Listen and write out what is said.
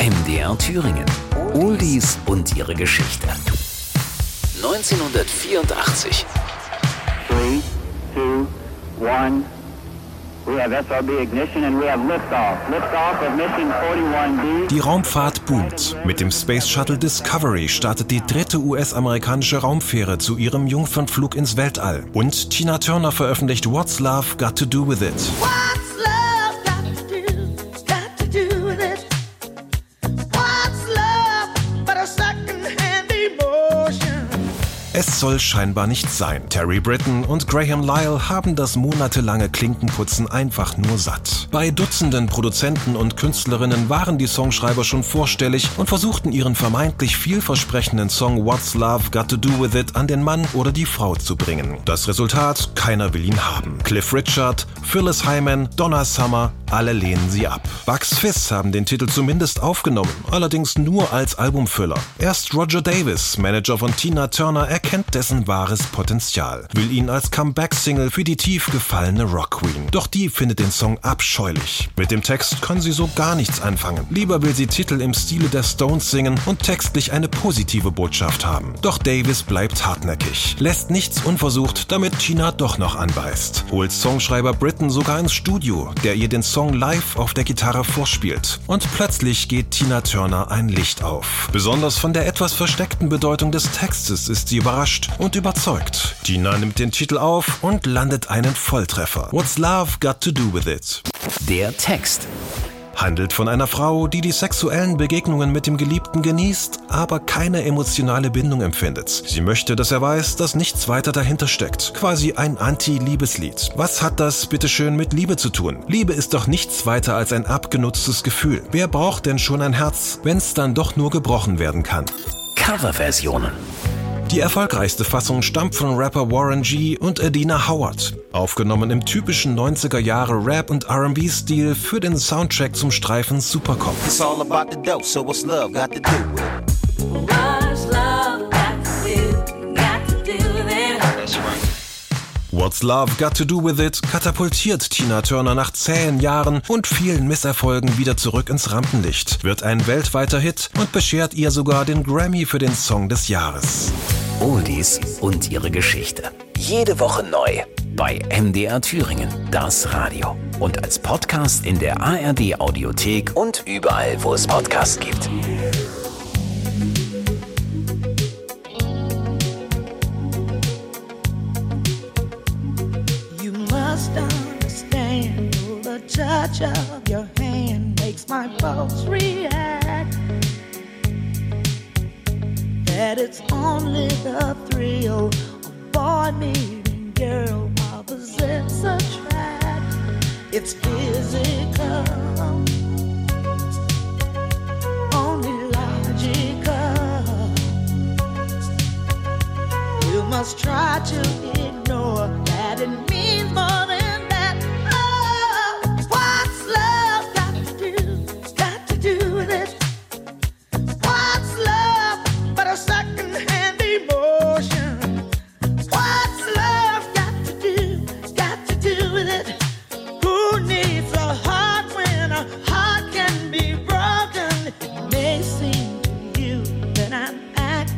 MDR Thüringen. Oldies und ihre Geschichte. 1984. 3, 2, 1. We have SRB ignition and we have liftoff. Liftoff of mission 41D. Die Raumfahrt boomt. Mit dem Space Shuttle Discovery startet die dritte US-amerikanische Raumfähre zu ihrem Jungfernflug ins Weltall. Und Tina Turner veröffentlicht What's Love Got to Do With It. Es soll scheinbar nicht sein. Terry Britton und Graham Lyle haben das monatelange Klinkenputzen einfach nur satt. Bei Dutzenden Produzenten und Künstlerinnen waren die Songschreiber schon vorstellig und versuchten ihren vermeintlich vielversprechenden Song What's Love Got to Do With It an den Mann oder die Frau zu bringen. Das Resultat, keiner will ihn haben. Cliff Richard, Phyllis Hyman, Donna Summer, alle lehnen sie ab. Bugs Fizz haben den Titel zumindest aufgenommen, allerdings nur als Albumfüller. Erst Roger Davis, Manager von Tina Turner, erkennt dessen wahres Potenzial, will ihn als Comeback-Single für die tief gefallene Rock Queen. Doch die findet den Song abscheulich. Mit dem Text kann sie so gar nichts anfangen. Lieber will sie Titel im Stile der Stones singen und textlich eine positive Botschaft haben. Doch Davis bleibt hartnäckig, lässt nichts unversucht, damit Tina doch noch anbeißt. Holt Songschreiber Britton sogar ins Studio, der ihr den Song live auf der Gitarre vorspielt. Und plötzlich geht Tina Turner ein Licht auf. Besonders von der etwas versteckten Bedeutung des Textes ist sie überrascht und überzeugt. Tina nimmt den Titel auf und landet einen Volltreffer. What's Love Got to Do With It? Der Text. handelt von einer Frau, die die sexuellen Begegnungen mit dem Geliebten genießt, aber keine emotionale Bindung empfindet. Sie möchte, dass er weiß, dass nichts weiter dahinter steckt. Quasi ein Anti-Liebeslied. Was hat das bitteschön mit Liebe zu tun? Liebe ist doch nichts weiter als ein abgenutztes Gefühl. Wer braucht denn schon ein Herz, wenn es dann doch nur gebrochen werden kann? Coverversionen. Die erfolgreichste Fassung stammt von Rapper Warren G. und Adina Howard. Aufgenommen im typischen 90er Jahre Rap- und RB-Stil für den Soundtrack zum Streifen Supercop. It's all about the dope, so what's love got to do with it? What's love got to do? Got to do with it. That's right. What's Love Got to Do With It katapultiert Tina Turner nach zähen Jahren und vielen Misserfolgen wieder zurück ins Rampenlicht, wird ein weltweiter Hit und beschert ihr sogar den Grammy für den Song des Jahres. Oldies und ihre Geschichte. Jede Woche neu bei MDR Thüringen, das Radio. Und als Podcast in der ARD Audiothek und überall, wo es Podcasts gibt. You must understand the touch of your hand makes my pulse react. That it's only the thrill of boy meeting girl opposites attract. It's physical, only logical. You must try to ignore